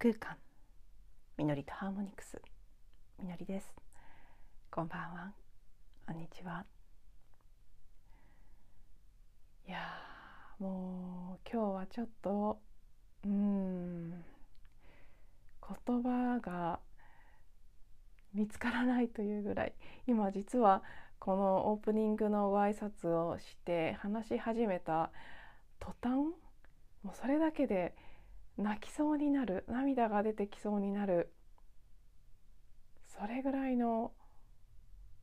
空間。みのりとハーモニクス。みのりです。こんばんは。こんにちは。いやもう今日はちょっとうん言葉が見つからないというぐらい今実はこのオープニングのご挨拶をして話し始めた途端もうそれだけで泣きそうになる涙が出てきそうになる。それぐらいの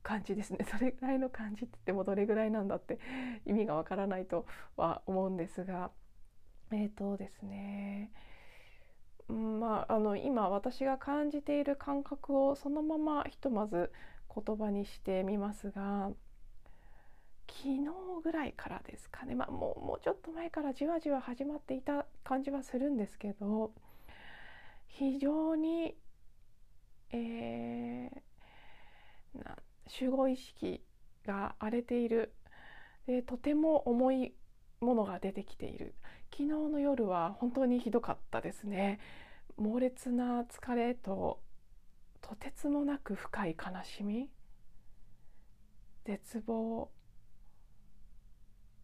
感じですね。それぐらいの感じって言ってもどれぐらいなんだって 意味がわからないとは思うんですが。えっ、ー、とですね。まあ、あの今私が感じている感覚をそのままひとまず言葉にしてみますが。昨日ぐらいからですかね、まあ、もうもうちょっと前からじわじわ始まっていた感じはするんですけど非常に、えー、な集合意識が荒れている。でとても重いものが出てきている。昨日の夜は本当にひどかったですね。猛烈な疲れととてつもなく深い悲しみ。絶望。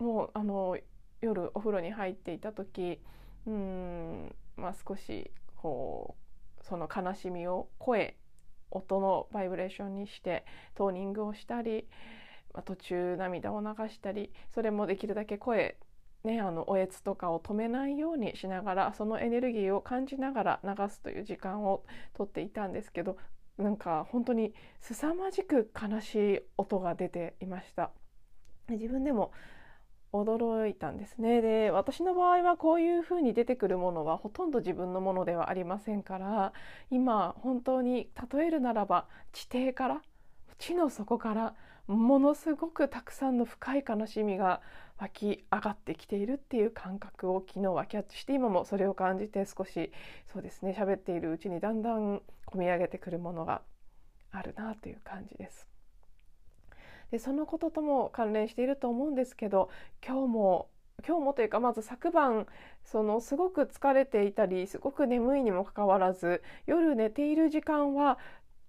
もうあの夜お風呂に入っていた時うんまあ少しこうその悲しみを声音のバイブレーションにしてトーニングをしたり、まあ、途中涙を流したりそれもできるだけ声ね、あのおえつとかを止めないようにしながらそのエネルギーを感じながら流すという時間をとっていたんですけどなんか本当に凄まじく悲しい音が出ていました。自分でも驚いたんですねで私の場合はこういうふうに出てくるものはほとんど自分のものではありませんから今本当に例えるならば地底から地の底からものすごくたくさんの深い悲しみが湧き上がってきているっていう感覚を昨日はキャッチして今もそれを感じて少しそうですね喋っているうちにだんだん込み上げてくるものがあるなという感じです。でそのこととも関連していると思うんですけど今日も今日もというかまず昨晩そのすごく疲れていたりすごく眠いにもかかわらず夜寝ている時間は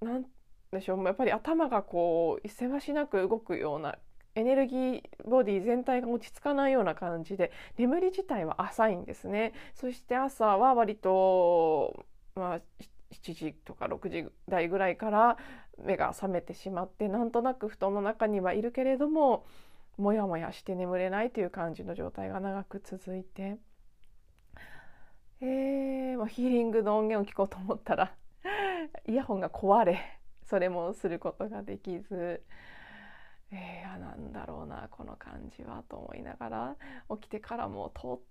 何でしょうやっぱり頭がこうせわしなく動くようなエネルギーボディ全体が落ち着かないような感じで眠り自体は浅いんですね。そして朝は割と、まあ、7時とか6時台ぐらいから目が覚めてしまってなんとなく布団の中にはいるけれどももやもやして眠れないという感じの状態が長く続いて、えー、もうヒーリングの音源を聞こうと思ったらイヤホンが壊れそれもすることができず。えー、なんだろうなこの感じはと思いながら起きてからもと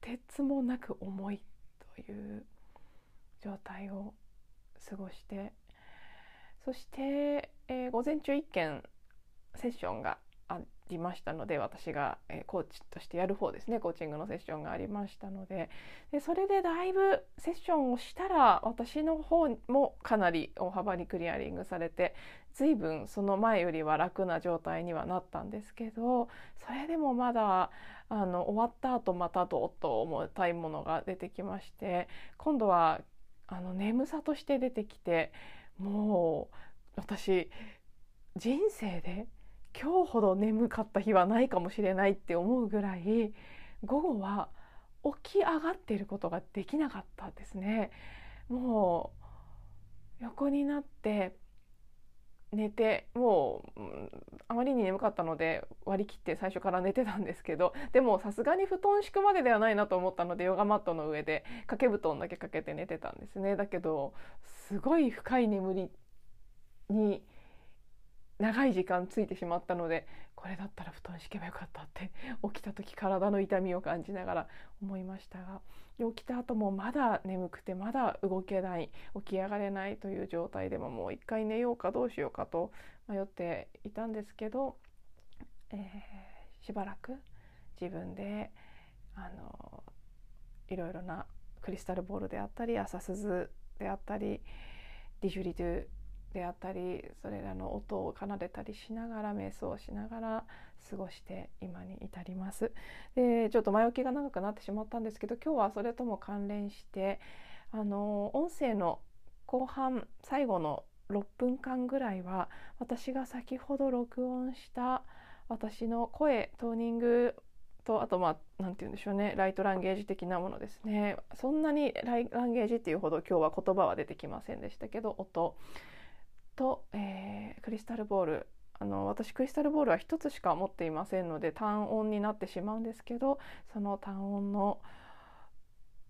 てつもなく重いという状態を過ごしてそして、えー、午前中1件セッションがありましたので私が、えー、コーチとしてやる方ですね。コーチングのセッションがありましたので。でそれでだいぶセッションをしたら私の方もかなり大幅にクリアリングされて随分その前よりは楽な状態にはなったんですけどそれでもまだあの終わった後またどっと重たいものが出てきまして今度はあの眠さとして出てきてもう私人生で今日ほど眠かった日はないかもしれないって思うぐらい午後は起き上がっていることができなかったですね。もう横になって寝てもう、ん、あまりに眠かったので割り切って最初から寝てたんですけどでもさすがに布団敷くまでではないなと思ったのでヨガマットの上で掛け布団だけかけて寝てたんですね。だけどすごい深い眠りに長い時間ついてしまったのでこれだったら布団敷けばよかったって起きた時体の痛みを感じながら思いましたが起きた後もまだ眠くてまだ動けない起き上がれないという状態でももう一回寝ようかどうしようかと迷っていたんですけど、えー、しばらく自分であのいろいろなクリスタルボールであったり朝鈴であったりディジュリドゥであったりそれらの音を奏でたりしながら瞑想しながら過ごして今に至ります。でちょっと前置きが長くなってしまったんですけど今日はそれとも関連してあの音声の後半最後の6分間ぐらいは私が先ほど録音した私の声トーニングとあとまあ何て言うんでしょうねライトランゲージ的なものですねそんなにライランゲージっていうほど今日は言葉は出てきませんでしたけど音と、えー、クリスタルボール。あの私クリスタルボールは1つしか持っていませんので単音になってしまうんですけどその単音の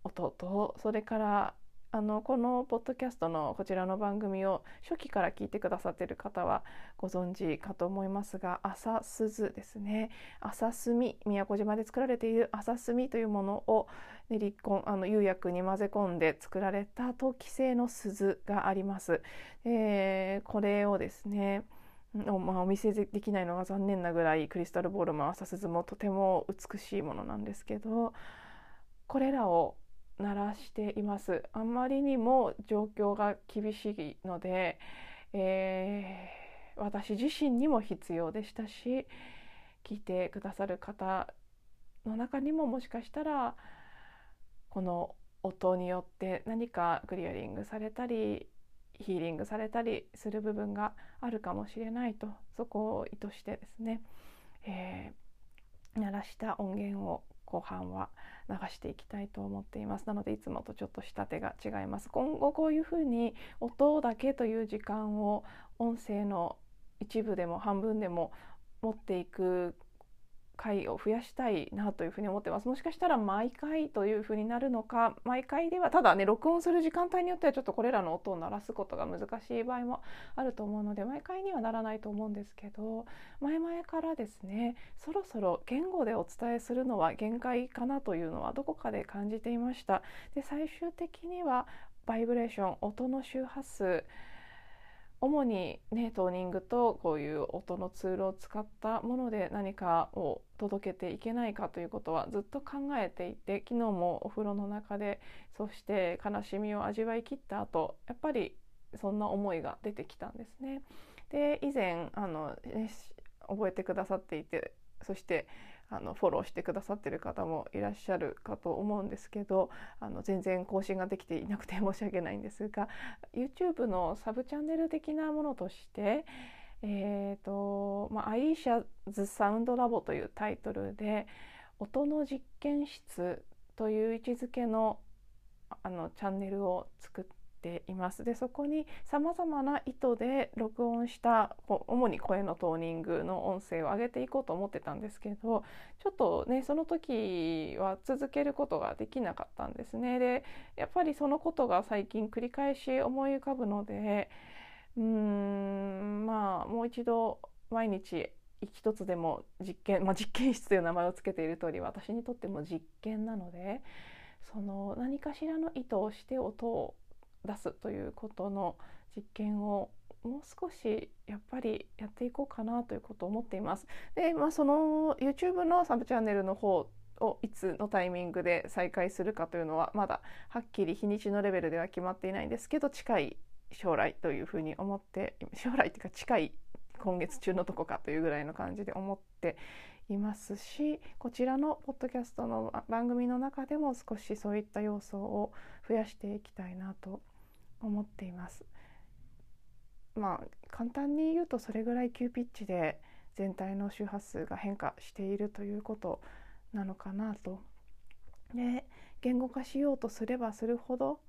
音とそれからあのこのポッドキャストのこちらの番組を初期から聞いてくださっている方はご存知かと思いますが朝鈴ですね朝炭宮古島で作られている朝炭というものを練り込あの釉薬に混ぜ込んで作られた陶器製の鈴があります。えー、これをですねお,、まあ、お見せできないのが残念なぐらいクリスタルボールも朝鈴もとても美しいものなんですけどこれらを鳴らしています。あんまりにも状況が厳しいので、えー、私自身にも必要でしたし聞いてくださる方の中にももしかしたらこの音によって何かクリアリングされたりヒーリングされたりする部分があるかもしれないとそこを意図してですね、えー、鳴らした音源を後半は流していきたいと思っています。なのでいつもとちょっと仕立てが違います。今後こういうふうに音だけという時間を音声の一部でも半分でも持っていく回を増やしたいなというふうに思ってます。もしかしたら毎回というふうになるのか毎回ではただね録音する時間帯によってはちょっとこれらの音を鳴らすことが難しい場合もあると思うので毎回にはならないと思うんですけど前々からですねそろそろ言語でお伝えするのは限界かなというのはどこかで感じていました。で最終的にはバイブレーション音の周波数主にねトーニングとこういう音のツールを使ったもので何かを届けていけないかということはずっと考えていて昨日もお風呂の中でそして悲しみを味わい切った後やっぱりそんな思いが出てきたんですね。で以前あの、ね、覚えてくださっていてそしてあのフォローしてくださってる方もいらっしゃるかと思うんですけどあの全然更新ができていなくて申し訳ないんですが YouTube のサブチャンネル的なものとしてえーとまあ、アイシャズ・サウンド・ラボというタイトルで音の実験室という位置づけのあのチャンネルを作っています。でそこにさまざまな意図で録音した主に声のトーニングの音声を上げていこうと思ってたんですけどちょっとねその時は続けることができなかったんですね。でやっぱりそのことが最近繰り返し思い浮かぶのでうーんまあもう一度毎日一つでも実験、まあ、実験室という名前を付けている通り私にとっても実験なのでその何かしらの意図をして音を出すということの実験をもう少しやっぱりやっていこうかなということを思っています。で、まあ、その YouTube のサブチャンネルの方をいつのタイミングで再開するかというのはまだはっきり日にちのレベルでは決まっていないんですけど近い将来というふうに思って将来っていうか近い今月中のとこかというぐらいの感じで思っていますしこちらのポッドキャストの番組の中でも少しそういった要素を増やしていきたいなと思っています。まあ簡単に言うとそれぐらい急ピッチで全体の周波数が変化しているということなのかなと。で言語化しようとすればするほど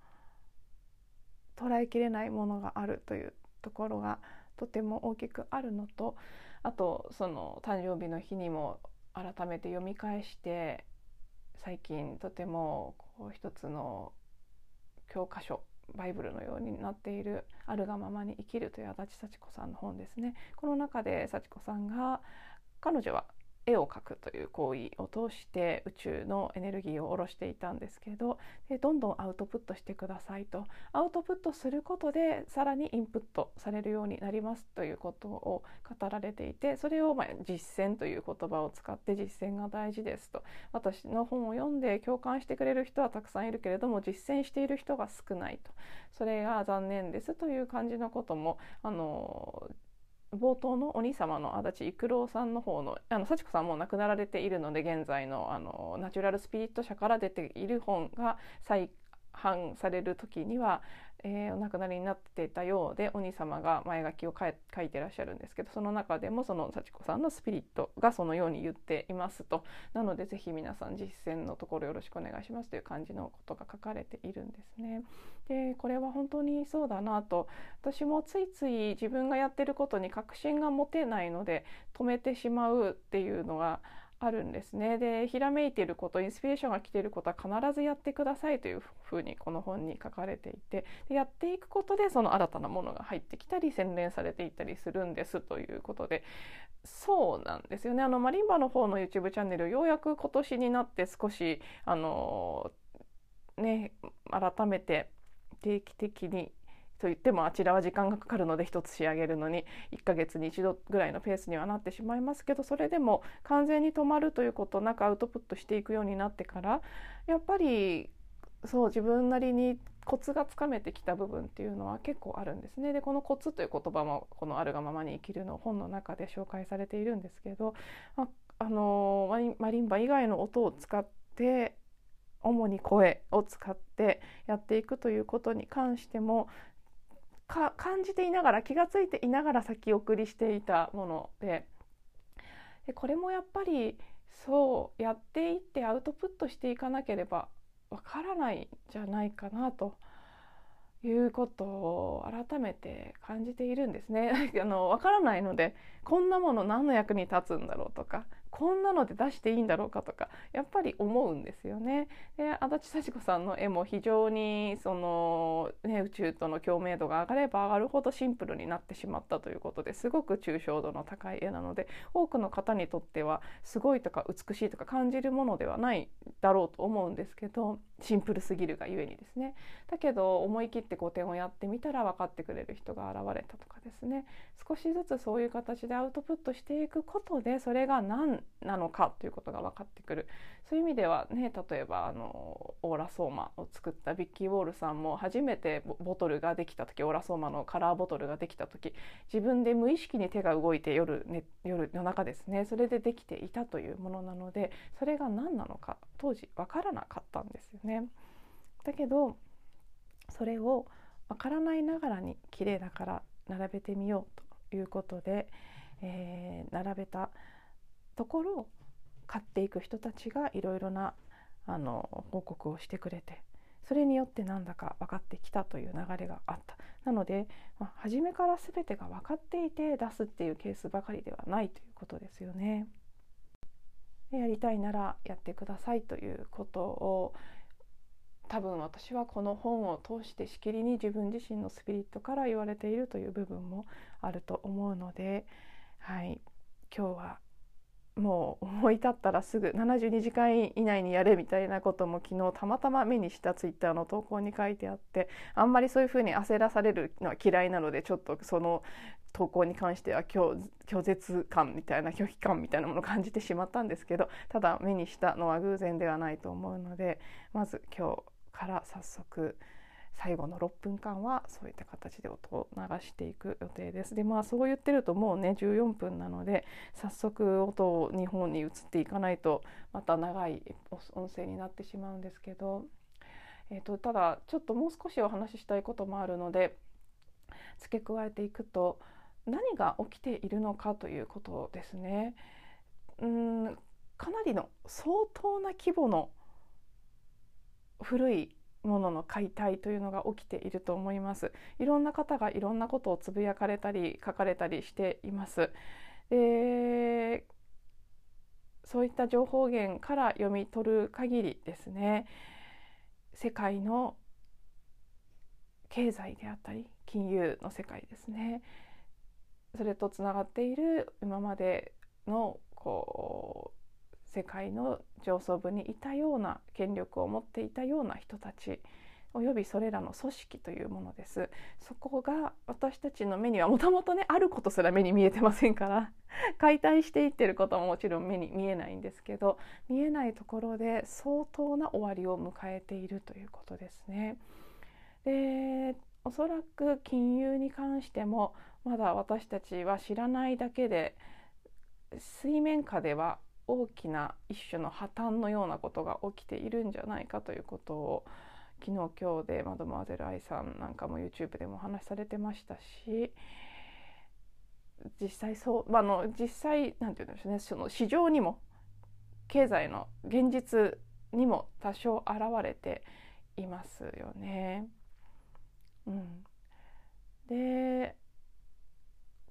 捉えきれないものがあるというところがとても大きくあるのとあとその誕生日の日にも改めて読み返して最近とてもこう一つの教科書バイブルのようになっている「あるがままに生きる」という足立幸子さんの本ですね。この中で幸子さんが彼女は絵を描くという行為を通して宇宙のエネルギーを下ろしていたんですけどでどんどんアウトプットしてくださいと。アウトプットすることでさらにインプットされるようになりますということを語られていてそれをま実践という言葉を使って実践が大事ですと。私の本を読んで共感してくれる人はたくさんいるけれども実践している人が少ないと。それが残念ですという感じのこともあの冒頭のお兄様の足立育郎さんの方のあの幸子さんも亡くなられているので現在のあのナチュラルスピリット社から出ている本が再版される時にはえー、お亡くなりになっていたようでお兄様が前書きを書いてらっしゃるんですけどその中でもその幸子さんのスピリットがそのように言っていますとなのでぜひ皆さん実践のところよろしくお願いしますという感じのことが書かれているんですね。でこれは本当にそうだなと私もついつい自分がやってることに確信が持てないので止めてしまうっていうのがあるんですね。でひらめいていることインスピレーションが来ていることは必ずやってくださいというふうにこの本に書かれていてでやっていくことでその新たなものが入ってきたり洗練されていったりするんですということでそうなんですよねあのマリンバの方の YouTube チャンネルようやく今年になって少しあのね改めて定期的にといってもあちらは時間がかかるので1つ仕上げるのに1ヶ月に1度ぐらいのペースにはなってしまいますけどそれでも完全に止まるということなくアウトプットしていくようになってからやっぱりそう自分なりにコツがつかめてきた部分っていうのは結構あるんですね。でこのコツという言葉もこの「あるがままに生きる」の本の中で紹介されているんですけどああのマリンバ以外の音を使って主に声を使ってやっていくということに関してもか感じていながら気が付いていながら先送りしていたものででこれもやっぱりそうやっていってアウトプットしていかなければわからないんじゃないかなということを改めて感じているんですね。あのわからないのでこんなもの何の役に立つんだろうとかこんなので出していいんだろうかとかやっぱり思うんですよね。で足立幸子さんの絵も非常にその、ね、宇宙との共鳴度が上がれば上がるほどシンプルになってしまったということですごく抽象度の高い絵なので多くの方にとってはすごいとか美しいとか感じるものではないだろうと思うんですけどシンプルすぎるがゆえにですね。だけど思い切って古典をやってみたら分かってくれる人が現れたとかですね少しずつそういう形でアウトプットしていくことでそれが何なのかということが分かってくるそういう意味ではね例えばあのオーラソーマを作ったビッキー・ウォールさんも初めてボトルができた時オーラソーマのカラーボトルができた時自分で無意識に手が動いて夜,、ね、夜夜中ですねそれでできていたというものなのでそれが何なのか当時分からなかったんですよね。ねだけどそれを分からないながらに綺麗だから並べてみようということで、えー、並べたところ買っていく人たちがいろいろなあの報告をしてくれてそれによってなんだか分かってきたという流れがあったなので、まあ、初めから全てが分かっていて出すっていうケースばかりではないということですよね。やりたいならやってくださいということを多分私はこの本を通してしきりに自分自身のスピリットから言われているという部分もあると思うので、はい、今日はもう思い立ったらすぐ72時間以内にやれみたいなことも昨日たまたま目にしたツイッターの投稿に書いてあってあんまりそういうふうに焦らされるのは嫌いなのでちょっとその投稿に関しては拒絶感みたいな拒否感みたいなものを感じてしまったんですけどただ目にしたのは偶然ではないと思うのでまず今日から早速最後の6分間はそういった形で音を流していく予定です。でまあそう言ってるともうね14分なので早速音を日本に移っていかないとまた長い音声になってしまうんですけど、えーと、ただちょっともう少しお話ししたいこともあるので付け加えていくと何が起きているのかということですね。うんかなりの相当な規模の古いものの解体というのが起きていると思います。いろんな方がいろんなことをつぶやかれたり書かれたりしています。でそういった情報源から読み取る限りですね世界の経済であったり金融の世界ですねそれとつながっている今までのこう世界の上層部にいたような権力を持っていたような人たちおよびそれらの組織というものですそこが私たちの目にはもともとねあることすら目に見えてませんから解体していってることももちろん目に見えないんですけど見えないところで相当な終わりを迎えているということですね。でおそらく金融に関してもまだ私たちは知らないだけで水面下では大きな一種の破綻のようなことが起きているんじゃないかということを昨日今日でマドモアゼル愛さんなんかも YouTube でもお話しされてましたし実際そう、まあ、の実際なんて言うんでしょうねその市場にも経済の現実にも多少現れていますよね。うん、で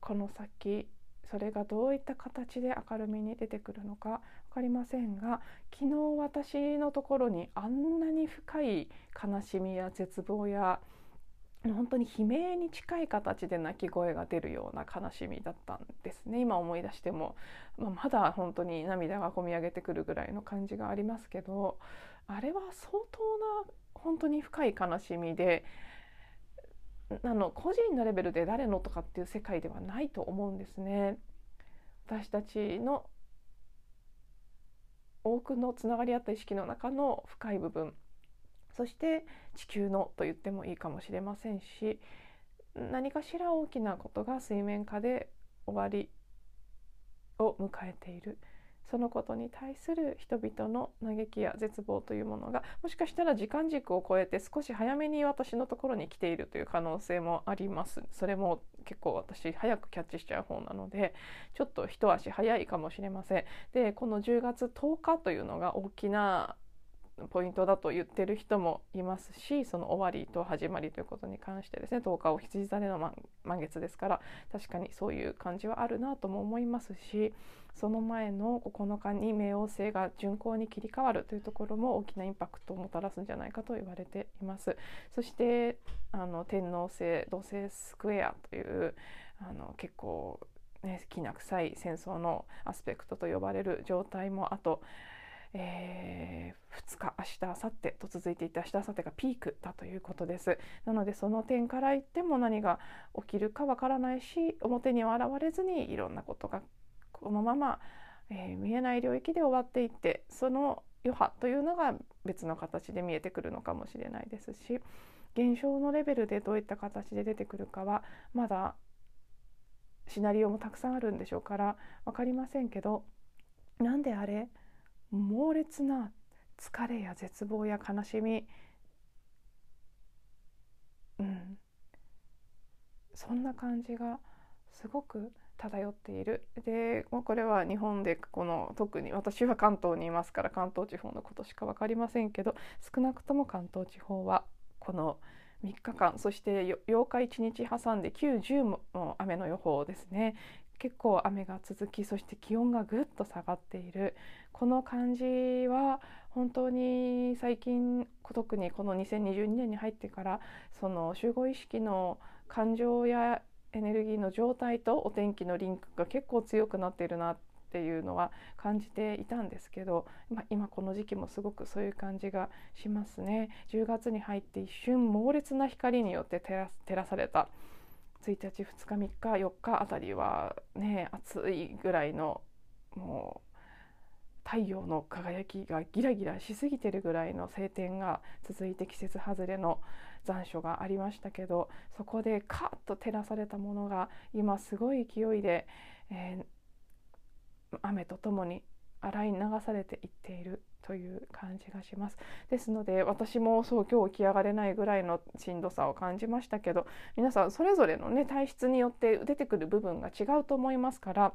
この先それがどういった形で明るみに出てくるのか分かりませんが昨日私のところにあんなに深い悲しみや絶望や本当に悲鳴に近い形で泣き声が出るような悲しみだったんですね。今思い出しても、まあ、まだ本当に涙がこみ上げてくるぐらいの感じがありますけどあれは相当な本当に深い悲しみであの個人のレベルで誰のとかっていう世界ではないと思うんですね。私たちの多くのつながり合った意識の中の深い部分そして地球のと言ってもいいかもしれませんし何かしら大きなことが水面下で終わりを迎えているそのことに対する人々の嘆きや絶望というものがもしかしたら時間軸を超えて少し早めに私のところに来ているという可能性もあります。それも結構私早くキャッチしちゃう方なのでちょっと一足早いかもしれません。でこの10月10日というのが大きなポイントだと言ってる人もいますしその終わりと始まりということに関してですね10日を羊座での満月ですから確かにそういう感じはあるなとも思いますしその前の9日に冥王星が巡行に切り替わるというところも大きなインパクトをもたらすんじゃないかと言われています。そしてあの天王星土星スクエアというあの結構ね、きな臭い戦争のアスペクトと呼ばれる状態もあとえー、2日明日明後日と続いていて明日明後日がピークだということです。なのでその点から言っても何が起きるかわからないし表には現れずにいろんなことがこのまま、えー、見えない領域で終わっていってその余波というのが別の形で見えてくるのかもしれないですし現象のレベルでどういった形で出てくるかはまだシナリオもたくさんあるんでしょうから分かりませんけどなんであれ猛烈な疲れや絶望や悲しみ、うん、そんな感じがすごく漂っている。でこれは日本でこの特に私は関東にいますから関東地方のことしか分かりませんけど少なくとも関東地方はこの3日間そして8日1日挟んで90も雨の予報ですね。結構雨が続きそして気温がぐっと下がっているこの感じは本当に最近特にこの2022年に入ってからその集合意識の感情やエネルギーの状態とお天気のリンクが結構強くなっているなっていうのは感じていたんですけど、ま今この時期もすごくそういう感じがしますね。10月に入って一瞬猛烈な光によって照らされた1日2日3日4日あたりはね暑いぐらいのもう太陽の輝きがギラギラしすぎてるぐらいの晴天が続いて季節外れの残暑がありましたけどそこでカッと照らされたものが今すごい勢いで、えー、雨とともに洗い流されていっているという感じがします。ですので私もそう今日起き上がれないぐらいのしんどさを感じましたけど皆さんそれぞれのね体質によって出てくる部分が違うと思いますから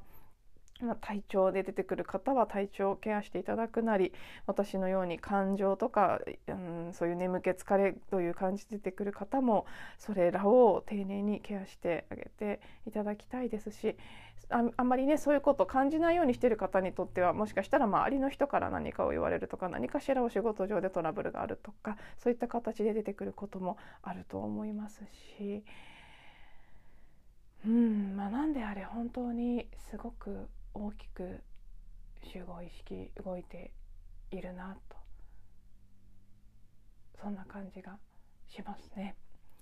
ま体調で出てくる方は体調をケアしていただくなり私のように感情とか、うん、そういう眠気疲れという感じで出てくる方もそれらを丁寧にケアしてあげていただきたいですしああんまりねそういうことを感じないようにしている方にとってはもしかしたら周りの人から何かを言われるとか何かしらお仕事上でトラブルがあるとかそういった形で出てくることもあると思いますし。うんまあ、なんであれ本当にすごく大きく集合意識動いているなとそんな感じがしますね。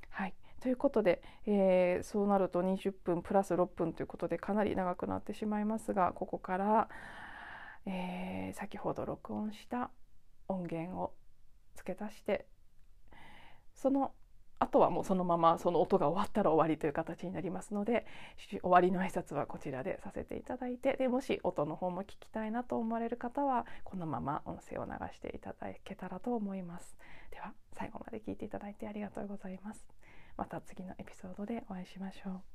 はいということで、えー、そうなると20分プラス6分ということでかなり長くなってしまいますがここから、えー、先ほど録音した音源を付け足してそのあとはもうそのままその音が終わったら終わりという形になりますので終わりの挨拶はこちらでさせていただいてでもし音の方も聞きたいなと思われる方はこのまま音声を流していただけたらと思います。では最後まで聞いていただいてありがとうございます。また次のエピソードでお会いしましょう。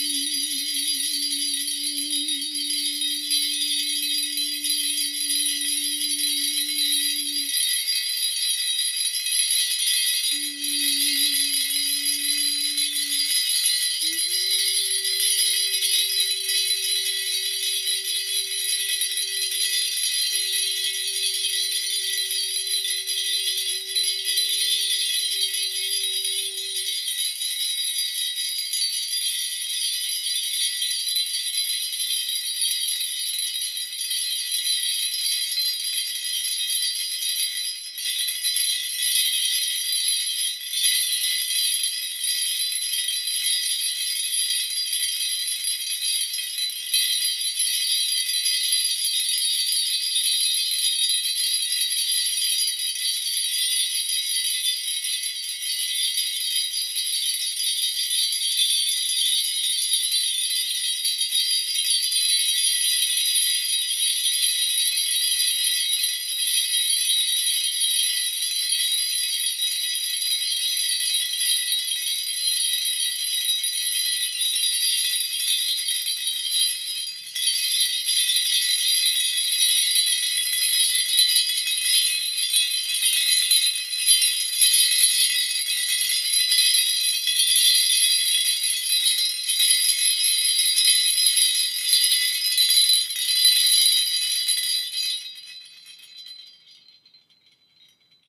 Mm.